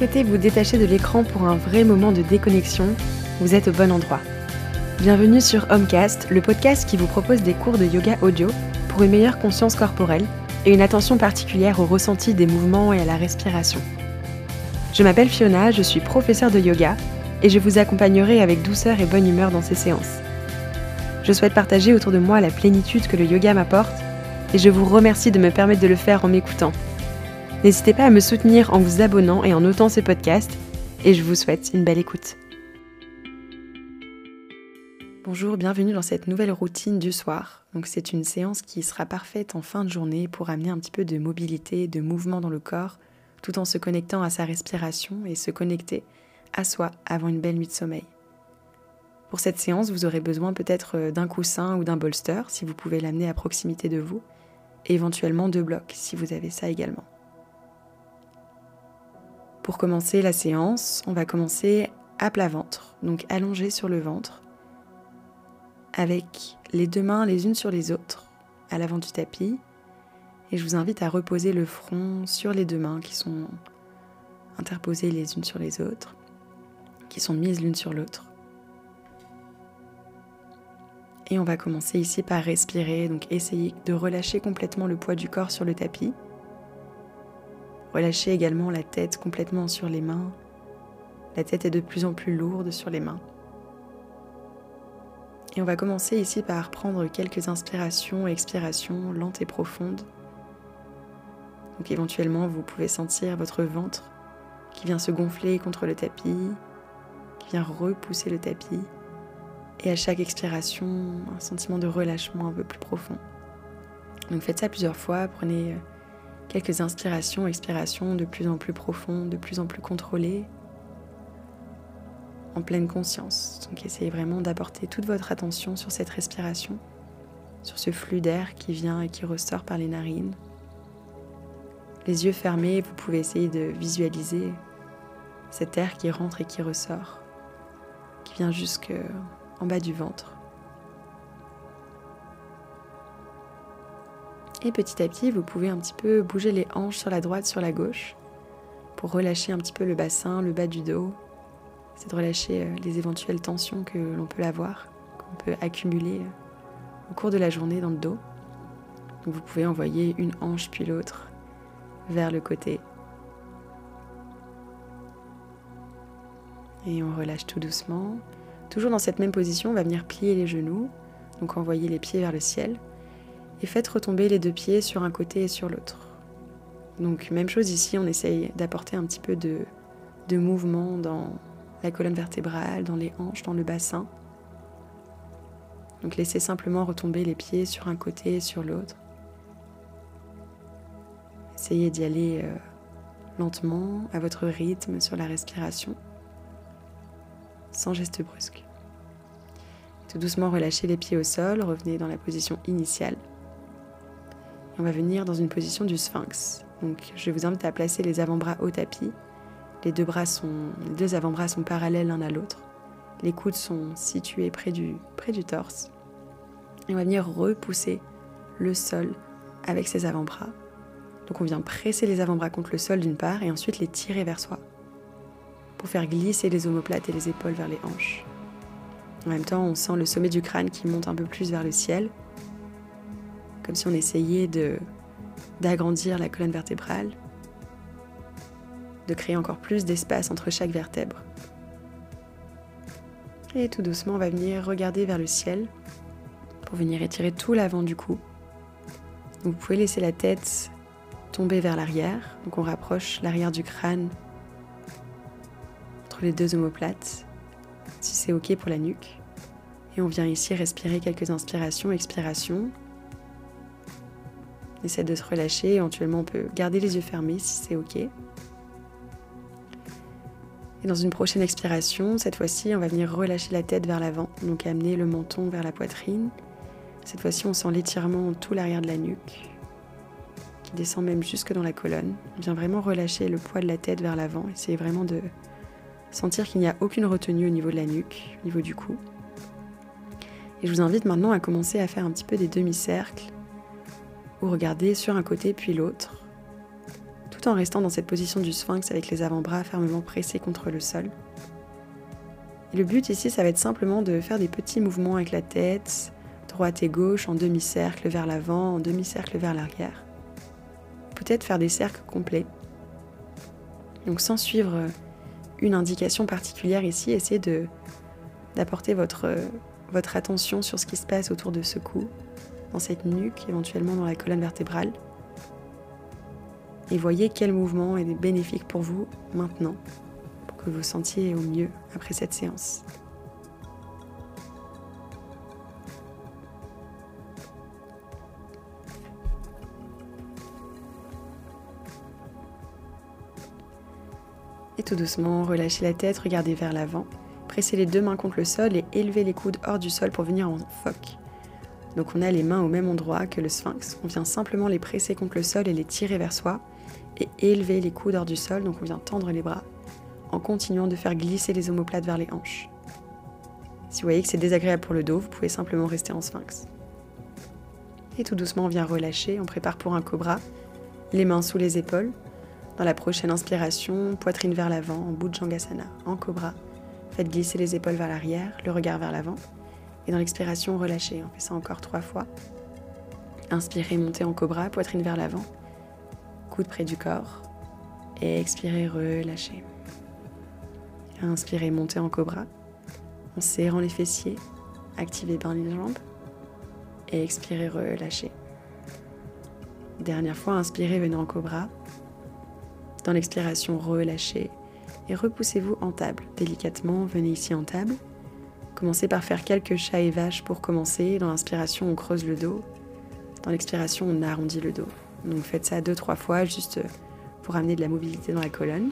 souhaitez vous détacher de l'écran pour un vrai moment de déconnexion, vous êtes au bon endroit. Bienvenue sur Homecast, le podcast qui vous propose des cours de yoga audio pour une meilleure conscience corporelle et une attention particulière au ressenti des mouvements et à la respiration. Je m'appelle Fiona, je suis professeure de yoga et je vous accompagnerai avec douceur et bonne humeur dans ces séances. Je souhaite partager autour de moi la plénitude que le yoga m'apporte et je vous remercie de me permettre de le faire en m'écoutant. N'hésitez pas à me soutenir en vous abonnant et en notant ces podcasts et je vous souhaite une belle écoute. Bonjour, bienvenue dans cette nouvelle routine du soir. C'est une séance qui sera parfaite en fin de journée pour amener un petit peu de mobilité, de mouvement dans le corps, tout en se connectant à sa respiration et se connecter à soi avant une belle nuit de sommeil. Pour cette séance, vous aurez besoin peut-être d'un coussin ou d'un bolster si vous pouvez l'amener à proximité de vous, et éventuellement deux blocs si vous avez ça également. Pour commencer la séance, on va commencer à plat ventre, donc allongé sur le ventre, avec les deux mains les unes sur les autres à l'avant du tapis. Et je vous invite à reposer le front sur les deux mains qui sont interposées les unes sur les autres, qui sont mises l'une sur l'autre. Et on va commencer ici par respirer, donc essayer de relâcher complètement le poids du corps sur le tapis. Relâchez également la tête complètement sur les mains. La tête est de plus en plus lourde sur les mains. Et on va commencer ici par prendre quelques inspirations et expirations lentes et profondes. Donc éventuellement, vous pouvez sentir votre ventre qui vient se gonfler contre le tapis, qui vient repousser le tapis. Et à chaque expiration, un sentiment de relâchement un peu plus profond. Donc faites ça plusieurs fois, prenez quelques inspirations, expirations de plus en plus profondes, de plus en plus contrôlées, en pleine conscience. Donc essayez vraiment d'apporter toute votre attention sur cette respiration, sur ce flux d'air qui vient et qui ressort par les narines. Les yeux fermés, vous pouvez essayer de visualiser cet air qui rentre et qui ressort, qui vient jusque en bas du ventre. Et petit à petit, vous pouvez un petit peu bouger les hanches sur la droite, sur la gauche, pour relâcher un petit peu le bassin, le bas du dos. C'est de relâcher euh, les éventuelles tensions que l'on peut avoir, qu'on peut accumuler euh, au cours de la journée dans le dos. Vous pouvez envoyer une hanche puis l'autre vers le côté. Et on relâche tout doucement. Toujours dans cette même position, on va venir plier les genoux, donc envoyer les pieds vers le ciel et faites retomber les deux pieds sur un côté et sur l'autre. Donc même chose ici, on essaye d'apporter un petit peu de, mouvement dans la colonne vertébrale, dans les hanches, dans le bassin. Donc laissez simplement retomber les pieds sur un côté et sur l'autre. Essayez d'y aller euh, lentement, à votre rythme, sur la respiration, sans geste brusque. Tout doucement relâchez les pieds au sol, revenez dans la position initiale on va venir dans une position du sphinx. Donc je vous invite à placer les avant-bras au tapis. Les deux, bras sont, les deux avant-bras sont parallèles l'un à l'autre. Les coudes sont situés près du, près du torse. On va venir repousser le sol avec ses avant-bras. Donc on vient presser les avant-bras contre le sol d'une part et ensuite les tirer vers soi pour faire glisser les omoplates et les épaules vers les hanches. En même temps, on sent le sommet du crâne qui monte un peu plus vers le ciel comme si on essayait d'agrandir la colonne vertébrale, de créer encore plus d'espace entre chaque vertèbre. Et tout doucement, on va venir regarder vers le ciel pour venir étirer tout l'avant du cou. Vous pouvez laisser la tête tomber vers l'arrière, donc on rapproche l'arrière du crâne entre les deux omoplates, si c'est ok pour la nuque. Et on vient ici respirer quelques inspirations, expirations, Essaie de se relâcher. Éventuellement, on peut garder les yeux fermés si c'est OK. Et dans une prochaine expiration, cette fois-ci, on va venir relâcher la tête vers l'avant, donc amener le menton vers la poitrine. Cette fois-ci, on sent l'étirement tout l'arrière de la nuque, qui descend même jusque dans la colonne. On vient vraiment relâcher le poids de la tête vers l'avant. Essayez vraiment de sentir qu'il n'y a aucune retenue au niveau de la nuque, au niveau du cou. Et je vous invite maintenant à commencer à faire un petit peu des demi-cercles ou regarder sur un côté puis l'autre, tout en restant dans cette position du sphinx avec les avant-bras fermement pressés contre le sol. Le but ici, ça va être simplement de faire des petits mouvements avec la tête, droite et gauche, en demi-cercle vers l'avant, en demi-cercle vers l'arrière. Peut-être faire des cercles complets. Donc sans suivre une indication particulière ici, essayez d'apporter votre attention sur ce qui se passe autour de ce cou, dans cette nuque, éventuellement dans la colonne vertébrale. Et voyez quel mouvement est bénéfique pour vous maintenant, pour que vous sentiez au mieux après cette séance. Et tout doucement, relâchez la tête, regardez vers l'avant. Pressez les deux mains contre le sol et élevez les coudes hors du sol pour venir en phoque. Donc on a les mains au même endroit que le sphinx. On vient simplement les presser contre le sol et les tirer vers soi et élever les coudes hors du sol. Donc on vient tendre les bras en continuant de faire glisser les omoplates vers les hanches. Si vous voyez que c'est désagréable pour le dos, vous pouvez simplement rester en sphinx. Et tout doucement, on vient relâcher. On prépare pour un cobra. Les mains sous les épaules. Dans la prochaine inspiration, poitrine vers l'avant en Bhujangasana, en cobra. Faites glisser les épaules vers l'arrière, le regard vers l'avant. Et dans l'expiration, relâchez. On fait ça encore trois fois. Inspirez, montez en cobra, poitrine vers l'avant. Coude près du corps. Et expirez, relâchez. Inspirez, montez en cobra. En serrant les fessiers. Activez bien les jambes. Et expirez, relâchez. Dernière fois, inspirez, venez en cobra. Dans l'expiration, relâchez et repoussez-vous en table. Délicatement, venez ici en table. Commencez par faire quelques chats et vaches pour commencer. Dans l'inspiration, on creuse le dos. Dans l'expiration, on arrondit le dos. Donc faites ça deux, trois fois juste pour amener de la mobilité dans la colonne.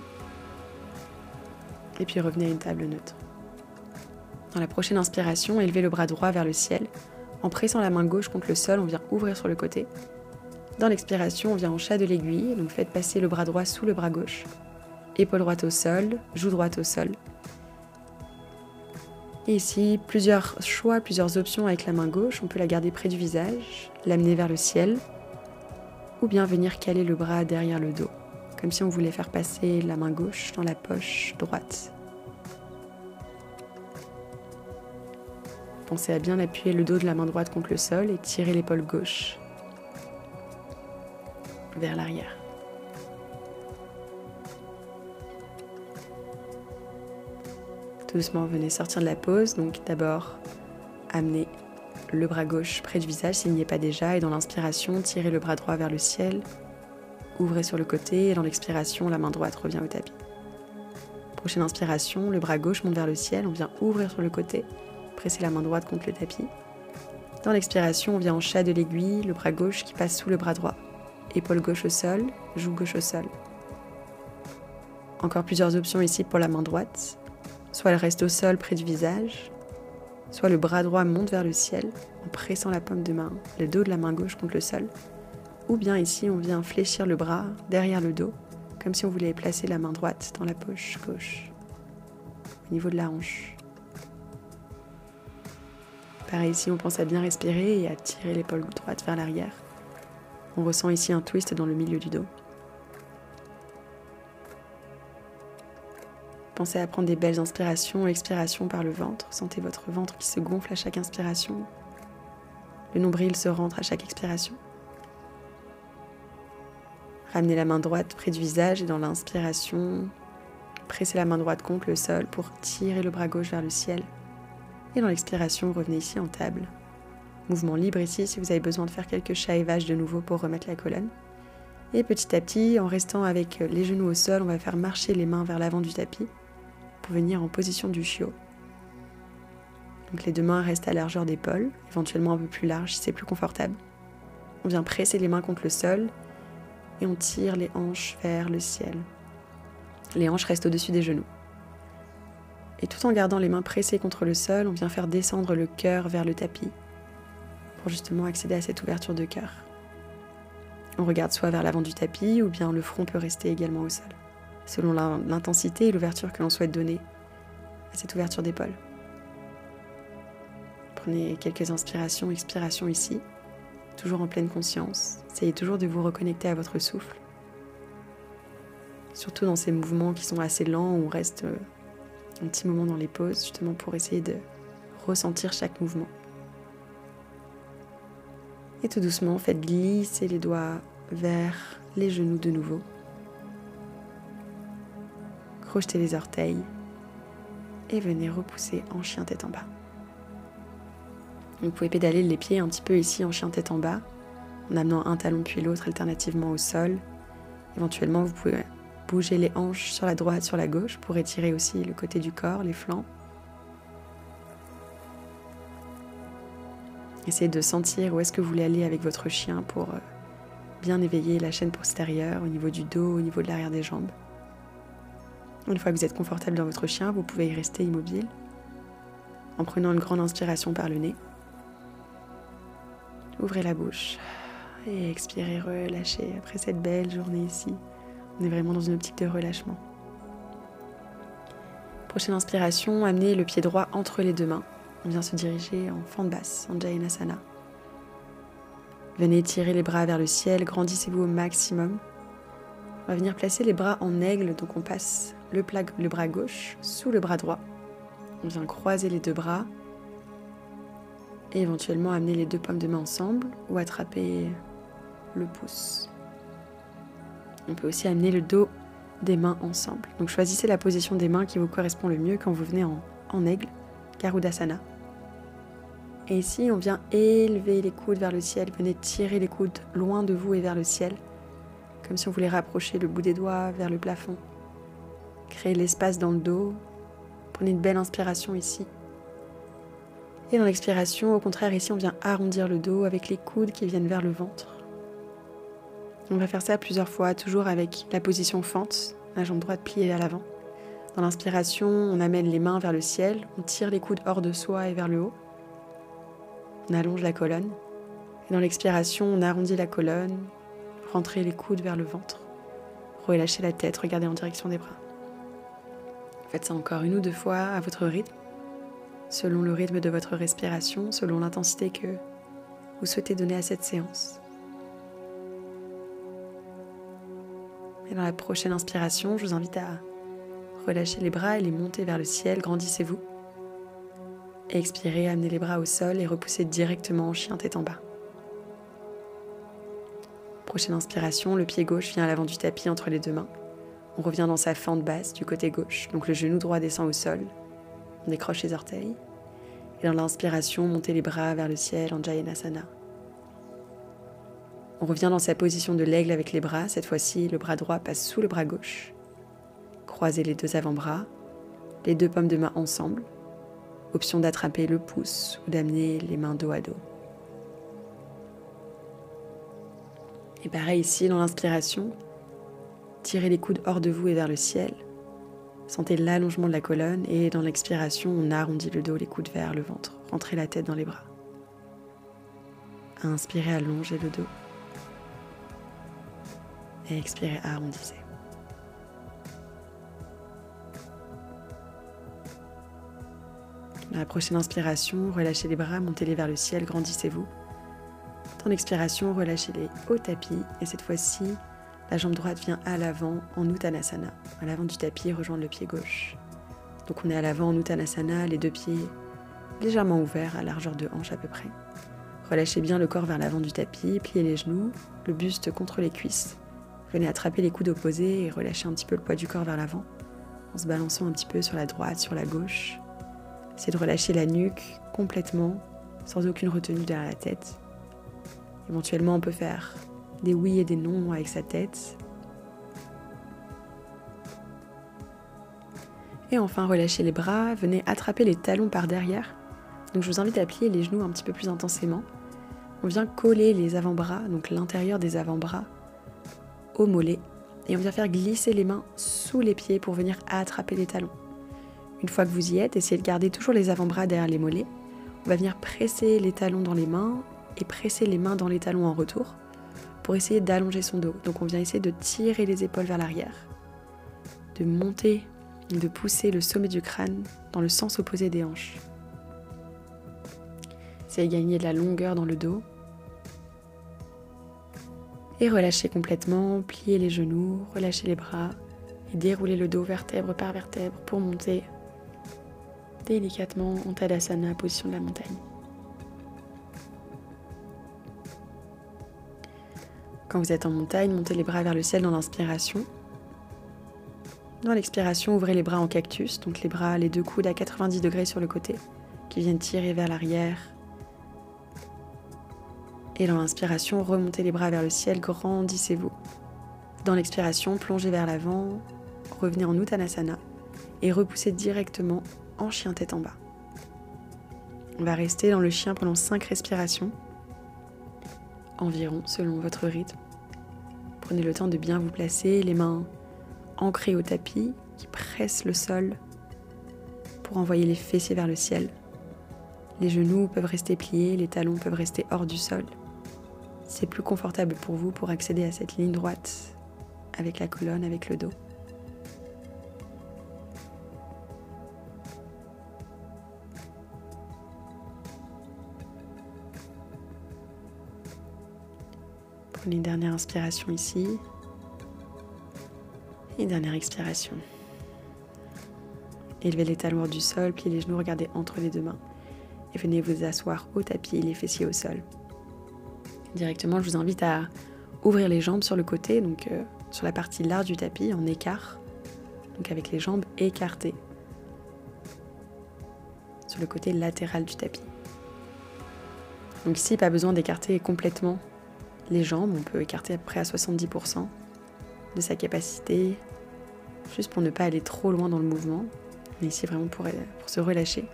Et puis revenez à une table neutre. Dans la prochaine inspiration, élevez le bras droit vers le ciel. En pressant la main gauche contre le sol, on vient ouvrir sur le côté. Dans l'expiration, on vient en chat de l'aiguille, donc faites passer le bras droit sous le bras gauche. Épaule droite au sol, joue droite au sol. Et ici, plusieurs choix, plusieurs options avec la main gauche. On peut la garder près du visage, l'amener vers le ciel, ou bien venir caler le bras derrière le dos, comme si on voulait faire passer la main gauche dans la poche droite. Pensez à bien appuyer le dos de la main droite contre le sol et tirer l'épaule gauche vers l'arrière. Doucement, venez sortir de la pause. Donc d'abord, amenez le bras gauche près du visage s'il n'y est pas déjà. Et dans l'inspiration, tirez le bras droit vers le ciel. Ouvrez sur le côté. Et dans l'expiration, la main droite revient au tapis. Prochaine inspiration, le bras gauche monte vers le ciel. On vient ouvrir sur le côté. Pressez la main droite contre le tapis. Dans l'expiration, on vient en chat de l'aiguille, le bras gauche qui passe sous le bras droit épaule gauche au sol, joue gauche au sol. Encore plusieurs options ici pour la main droite. Soit elle reste au sol près du visage, soit le bras droit monte vers le ciel en pressant la paume de main, le dos de la main gauche contre le sol. Ou bien ici, on vient fléchir le bras derrière le dos, comme si on voulait placer la main droite dans la poche gauche, au niveau de la hanche. Pareil ici, on pense à bien respirer et à tirer l'épaule droite vers l'arrière. On ressent ici un twist dans le milieu du dos. Pensez à prendre des belles inspirations expirations par le ventre. Sentez votre ventre qui se gonfle à chaque inspiration. Le nombril se rentre à chaque expiration. Ramenez la main droite près du visage et dans l'inspiration, pressez la main droite contre le sol pour tirer le bras gauche vers le ciel. Et dans l'expiration, revenez ici en table. Mouvement libre ici si vous avez besoin de faire quelques vaches de nouveau pour remettre la colonne. Et petit à petit, en restant avec les genoux au sol, on va faire marcher les mains vers l'avant du tapis pour venir en position du chiot. Donc les deux mains restent à largeur d'épaule, éventuellement un peu plus large si c'est plus confortable. On vient presser les mains contre le sol et on tire les hanches vers le ciel. Les hanches restent au-dessus des genoux. Et tout en gardant les mains pressées contre le sol, on vient faire descendre le cœur vers le tapis pour justement accéder à cette ouverture de cœur. On regarde soit vers l'avant du tapis ou bien le front peut rester également au sol, selon l'intensité et l'ouverture que l'on souhaite donner à cette ouverture d'épaule. Prenez quelques inspirations, expirations ici, toujours en pleine conscience. Essayez toujours de vous reconnecter à votre souffle. surtout dans ces mouvements qui sont assez lents, on reste euh, un petit moment dans les pauses, justement pour essayer de ressentir chaque mouvement. Et tout doucement, faites glisser les doigts vers les genoux de nouveau. Crochetez les orteils et venez repousser en chien tête en bas. Vous pouvez pédaler les pieds un petit peu ici en chien tête en bas, en amenant un talon puis l'autre alternativement au sol. Éventuellement, vous pouvez bouger les hanches sur la droite, sur la gauche pour étirer aussi le côté du corps, les flancs. Essayez de sentir où est-ce que vous voulez aller avec votre chien pour euh, bien éveiller la chaîne postérieure au niveau du dos, au niveau de l'arrière des jambes. Une fois que vous êtes confortable dans votre chien, vous pouvez y rester immobile en prenant une grande inspiration par le nez. Ouvrez la bouche et expirez, relâchez après cette belle journée ici. On est vraiment dans une optique de relâchement. Prochaine inspiration, amenez le pied droit entre les deux mains. On vient se diriger en fente basse, en Jayanasana. Venez tirer les bras vers le ciel, grandissez-vous au maximum. On va venir placer les bras en aigle, donc on passe le, le bras gauche sous le bras droit. On vient croiser les deux bras et éventuellement amener les deux pommes de main ensemble ou attraper le pouce. On peut aussi amener le dos des mains ensemble. Donc choisissez la position des mains qui vous correspond le mieux quand vous venez en, en aigle, Garudasana. Et ici, on vient élever les coudes vers le ciel. Venez tirer les coudes loin de vous et vers le ciel, comme si on voulait rapprocher le bout des doigts vers le plafond. Créez l'espace dans le dos. Prenez une belle inspiration ici. Et dans l'expiration, au contraire, ici, on vient arrondir le dos avec les coudes qui viennent vers le ventre. On va faire ça plusieurs fois, toujours avec la position fente, la jambe droite pliée à l'avant. Dans l'inspiration, on amène les mains vers le ciel, on tire les coudes hors de soi et vers le haut. On allonge la colonne. Et dans l'expiration, on arrondit la colonne, rentrez les coudes vers le ventre. Relâchez la tête, regardez en direction des bras. Faites ça encore une ou deux fois à votre rythme, selon le rythme de votre respiration, selon l'intensité que vous souhaitez donner à cette séance. Et dans la prochaine inspiration, je vous invite à relâcher les bras et les monter vers le ciel. Grandissez-vous. Expirez, amenez les bras au sol et repoussez directement en chien tête en bas. Prochaine inspiration, le pied gauche vient à l'avant du tapis entre les deux mains. On revient dans sa fente basse du côté gauche, donc le genou droit descend au sol. On décroche les orteils. Et dans l'inspiration, montez les bras vers le ciel en Jayanasana. On revient dans sa position de l'aigle avec les bras. Cette fois-ci, le bras droit passe sous le bras gauche. Croisez les deux avant-bras, les deux pommes de main ensemble. Option d'attraper le pouce ou d'amener les mains dos à dos. Et pareil ici, dans l'inspiration, tirez les coudes hors de vous et vers le ciel. Sentez l'allongement de la colonne et dans l'expiration, on arrondit le dos, les coudes vers le ventre. Rentrez la tête dans les bras. Inspirez, allongez le dos et expirez, arrondissez. Dans la prochaine inspiration, relâchez les bras, montez-les vers le ciel, grandissez-vous. Dans l'expiration, relâchez-les au tapis et cette fois-ci, la jambe droite vient à l'avant en Uttanasana, à l'avant du tapis, rejoindre le pied gauche. Donc on est à l'avant en Uttanasana, les deux pieds légèrement ouverts à largeur de hanche à peu près. Relâchez bien le corps vers l'avant du tapis, pliez les genoux, le buste contre les cuisses. Venez attraper les coudes opposés et relâcher un petit peu le poids du corps vers l'avant, en se balançant un petit peu sur la droite, sur la gauche. Essayez de relâcher la nuque complètement, sans aucune retenue derrière la tête. Éventuellement, on peut faire des oui et des non avec sa tête. Et enfin, relâchez les bras, venez attraper les talons par derrière. Donc je vous invite à plier les genoux un petit peu plus intensément. On vient coller les avant-bras, donc l'intérieur des avant-bras, au mollet et on vient faire glisser les mains sous les pieds pour venir attraper les talons. Une fois que vous y êtes, essayez de garder toujours les avant-bras derrière les mollets. On va venir presser les talons dans les mains et presser les mains dans les talons en retour pour essayer d'allonger son dos. Donc on vient essayer de tirer les épaules vers l'arrière, de monter, de pousser le sommet du crâne dans le sens opposé des hanches. De gagner de la longueur dans le dos et relâchez complètement, pliez les genoux, relâchez les bras, Et déroulez le dos vertèbre par vertèbre pour monter délicatement en Tadasana, position de la montagne. Quand vous êtes en montagne, montez les bras vers le ciel dans l'inspiration. Dans l'expiration, ouvrez les bras en cactus, donc les bras, les deux coudes à 90 degrés sur le côté, qui viennent tirer vers l'arrière. Et dans l'inspiration, remontez les bras vers le ciel, grandissez-vous. Dans l'expiration, plongez vers l'avant, revenez en Uttanasana et repoussez directement en chien tête en bas. On va rester dans le chien pendant 5 respirations environ selon votre rythme. Prenez le temps de bien vous placer, les mains ancrées au tapis qui presse le sol pour envoyer les fessiers vers le ciel. Les genoux peuvent rester pliés, les talons peuvent rester hors du sol. C'est plus confortable pour vous pour accéder à cette ligne droite avec la colonne, avec le dos. Une dernière inspiration ici. Et une dernière expiration. Élevez les talons hors du sol, pliez les genoux, regardez entre les deux mains. Et venez vous asseoir au tapis, les fessiers au sol. Directement, je vous invite à ouvrir les jambes sur le côté, donc euh, sur la partie large du tapis, en écart. Donc avec les jambes écartées. Sur le côté latéral du tapis. Donc ici, pas besoin d'écarter complètement les jambes, on peut écarter à peu près à 70% de sa capacité, juste pour ne pas aller trop loin dans le mouvement. Mais ici vraiment pour, pour se relâcher.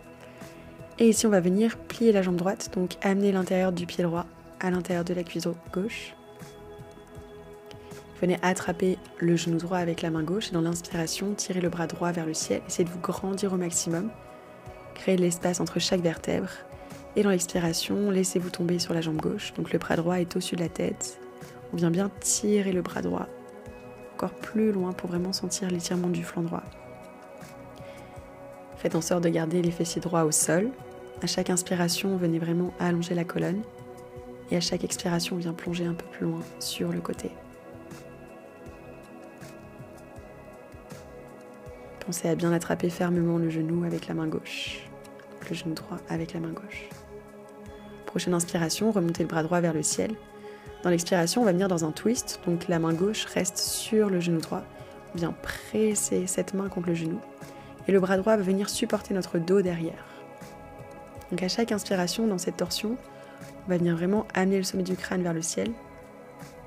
Et ici on va venir plier la jambe droite, donc amener l'intérieur du pied droit à l'intérieur de la cuisse gauche. Venez attraper le genou droit avec la main gauche et dans l'inspiration, tirez le bras droit vers le ciel. Essayez de vous grandir au maximum. Créez de l'espace entre chaque vertèbre et dans l'expiration, laissez-vous tomber sur la jambe gauche. Donc le bras droit est au-dessus de la tête. On vient bien tirer le bras droit encore plus loin pour vraiment sentir l'étirement du flanc droit. Faites en sorte de garder les fessiers droits au sol. À chaque inspiration, venez vraiment allonger la colonne. Et à chaque expiration, on vient plonger un peu plus loin sur le côté. Pensez à bien attraper fermement le genou avec la main gauche, le genou droit avec la main gauche. Prochaine inspiration, remontez le bras droit vers le ciel. Dans l'expiration, on va venir dans un twist, donc la main gauche reste sur le genou droit. On vient presser cette main contre le genou. Et le bras droit va venir supporter notre dos derrière. Donc à chaque inspiration dans cette torsion, on va venir vraiment amener le sommet du crâne vers le ciel.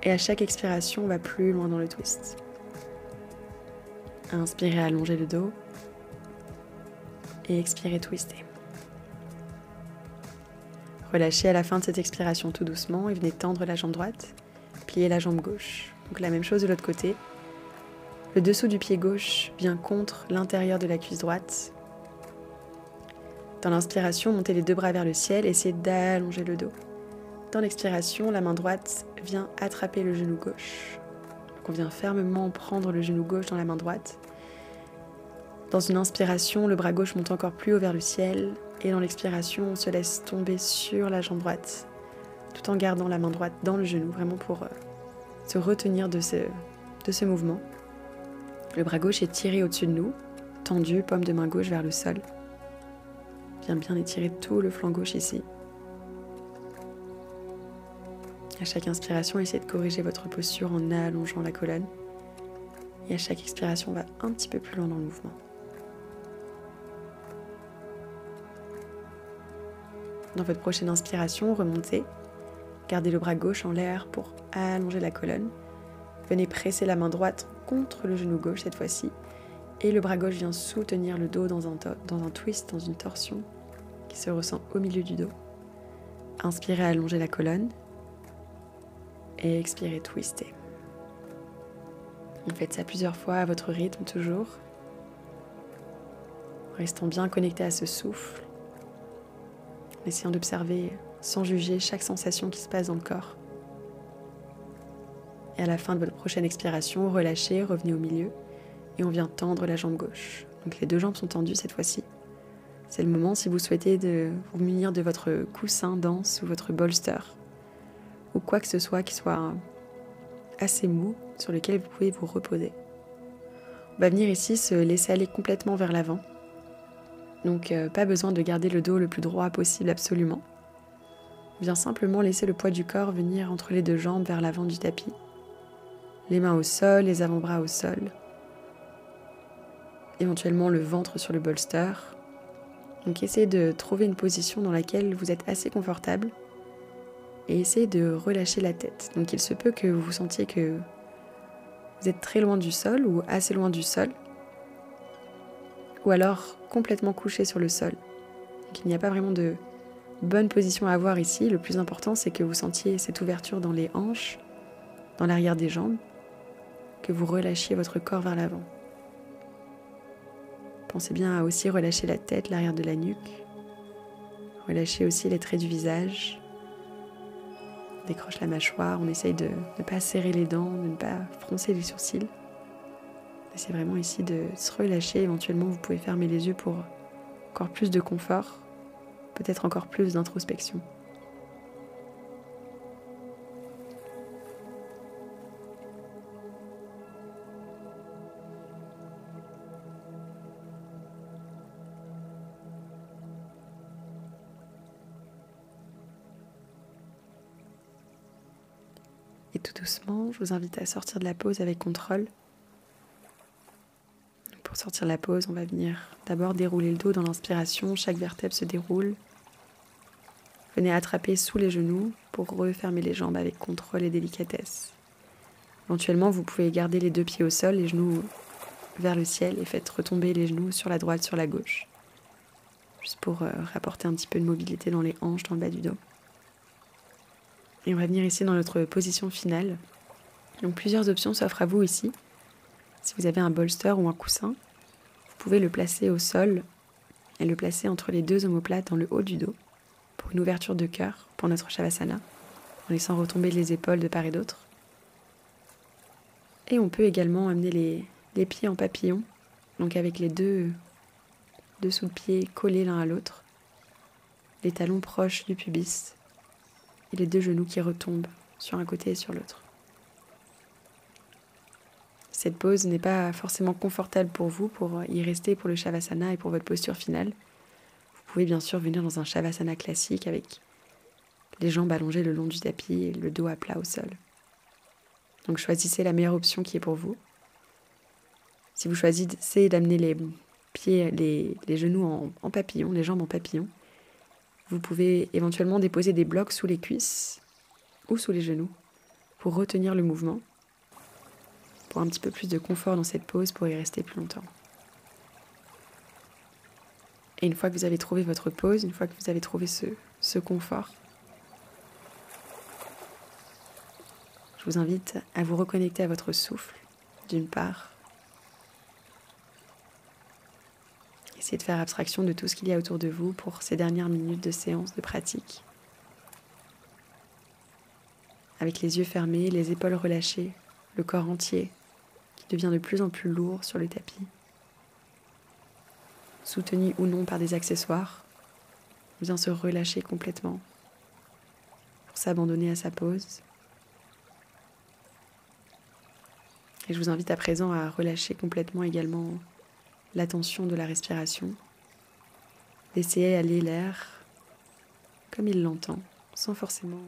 Et à chaque expiration, on va plus loin dans le twist. Inspirez, allongez le dos. Et expirez, twister. Relâchez à la fin de cette expiration tout doucement et venez tendre la jambe droite, plier la jambe gauche. Donc la même chose de l'autre côté. Le dessous du pied gauche vient contre l'intérieur de la cuisse droite. Dans l'inspiration, montez les deux bras vers le ciel, essayez d'allonger le dos. Dans l'expiration, la main droite vient attraper le genou gauche. Donc on vient fermement prendre le genou gauche dans la main droite. Dans une inspiration, le bras gauche monte encore plus haut vers le ciel. Et dans l'expiration, on se laisse tomber sur la jambe droite, tout en gardant la main droite dans le genou, vraiment pour euh, se retenir de ce, de ce mouvement. Le bras gauche est tiré au-dessus de nous, tendu, paume de main gauche vers le sol. Viens bien étirer tout le flanc gauche ici. À chaque inspiration, essayez de corriger votre posture en allongeant la colonne. Et à chaque expiration, on va un petit peu plus loin dans le mouvement. Dans votre prochaine inspiration, remontez. Gardez le bras gauche en l'air pour allonger la colonne. Venez presser la main droite contre le genou gauche cette fois-ci. Et le bras gauche vient soutenir le dos dans un, twist, dans une torsion qui se ressent au milieu du dos. Inspirez, allongez la colonne. Et expirez, twistez. Vous faites ça plusieurs fois à votre rythme toujours. Restant bien connecté à ce souffle essayant d'observer sans juger chaque sensation qui se passe dans le corps. Et à la fin de votre prochaine expiration, relâchez, revenez au milieu et on vient tendre la jambe gauche. Donc les deux jambes sont tendues cette fois-ci. C'est le moment si vous souhaitez de vous munir de votre coussin danse ou votre bolster ou quoi que ce soit qui soit assez mou sur lequel vous pouvez vous reposer. On va venir ici se laisser aller complètement vers l'avant. Donc euh, pas besoin de garder le dos le plus droit possible absolument. On vient simplement laisser le poids du corps venir entre les deux jambes vers l'avant du tapis. Les mains au sol, les avant-bras au sol. Éventuellement le ventre sur le bolster. Donc essayez de trouver une position dans laquelle vous êtes assez confortable et essayez de relâcher la tête. Donc il se peut que vous sentiez que vous êtes très loin du sol ou assez loin du sol, ou alors complètement couché sur le sol. Il n'y a pas vraiment de bonne position à avoir ici. Le plus important, c'est que vous sentiez cette ouverture dans les hanches, dans l'arrière des jambes, que vous relâchiez votre corps vers l'avant. Pensez bien à aussi relâcher la tête, l'arrière de la nuque. Relâchez aussi les traits du visage, décroche la mâchoire, on essaye de ne pas serrer les dents, de ne pas froncer les sourcils. C'est vraiment ici de se relâcher. Éventuellement, vous pouvez fermer les yeux pour encore plus de confort, peut-être encore plus d'introspection. Et tout doucement, je vous invite à sortir de la pause avec contrôle. Sortir la pause, on va venir d'abord dérouler le dos dans l'inspiration. Chaque vertèbre se déroule. Venez attraper sous les genoux pour refermer les jambes avec contrôle et délicatesse. Éventuellement, vous pouvez garder les deux pieds au sol, les genoux vers le ciel et faites retomber les genoux sur la droite, sur la gauche. Juste pour euh, rapporter un petit peu de mobilité dans les hanches, dans le bas du dos. Et on va venir ici dans notre position finale. Donc plusieurs options s'offrent à vous ici. Si vous avez un bolster ou un coussin, pouvez le placer au sol et le placer entre les deux omoplates dans le haut du dos pour une ouverture de cœur pour notre Shavasana, en laissant retomber les épaules de part et d'autre. Et on peut également amener les, pieds en papillon, donc avec les deux dessous de pied collés l'un à l'autre, les talons proches du pubis et les deux genoux qui retombent sur un côté et sur l'autre. Cette pose n'est pas forcément confortable pour vous pour y rester pour le Shavasana et pour votre posture finale. Vous pouvez bien sûr venir dans un Shavasana classique avec les jambes allongées le long du tapis et le dos à plat au sol. Donc choisissez la meilleure option qui est pour vous. Si vous choisissez d'amener les pieds, les, genoux en, en papillon, les jambes en papillon, vous pouvez éventuellement déposer des blocs sous les cuisses ou sous les genoux pour retenir le mouvement, pour un petit peu plus de confort dans cette pose, pour y rester plus longtemps. Et une fois que vous avez trouvé votre pose, une fois que vous avez trouvé ce, ce confort, je vous invite à vous reconnecter à votre souffle, d'une part, Essayez de faire abstraction de tout ce qu'il y a autour de vous pour ces dernières minutes de séance de pratique. Avec les yeux fermés, les épaules relâchées, le corps entier qui devient de plus en plus lourd sur le tapis. Soutenu ou non par des accessoires, vient se relâcher complètement pour s'abandonner à sa pause. Et je vous invite à présent à relâcher complètement également l'attention de la respiration. Laissez aller l'air comme il l'entend, sans forcément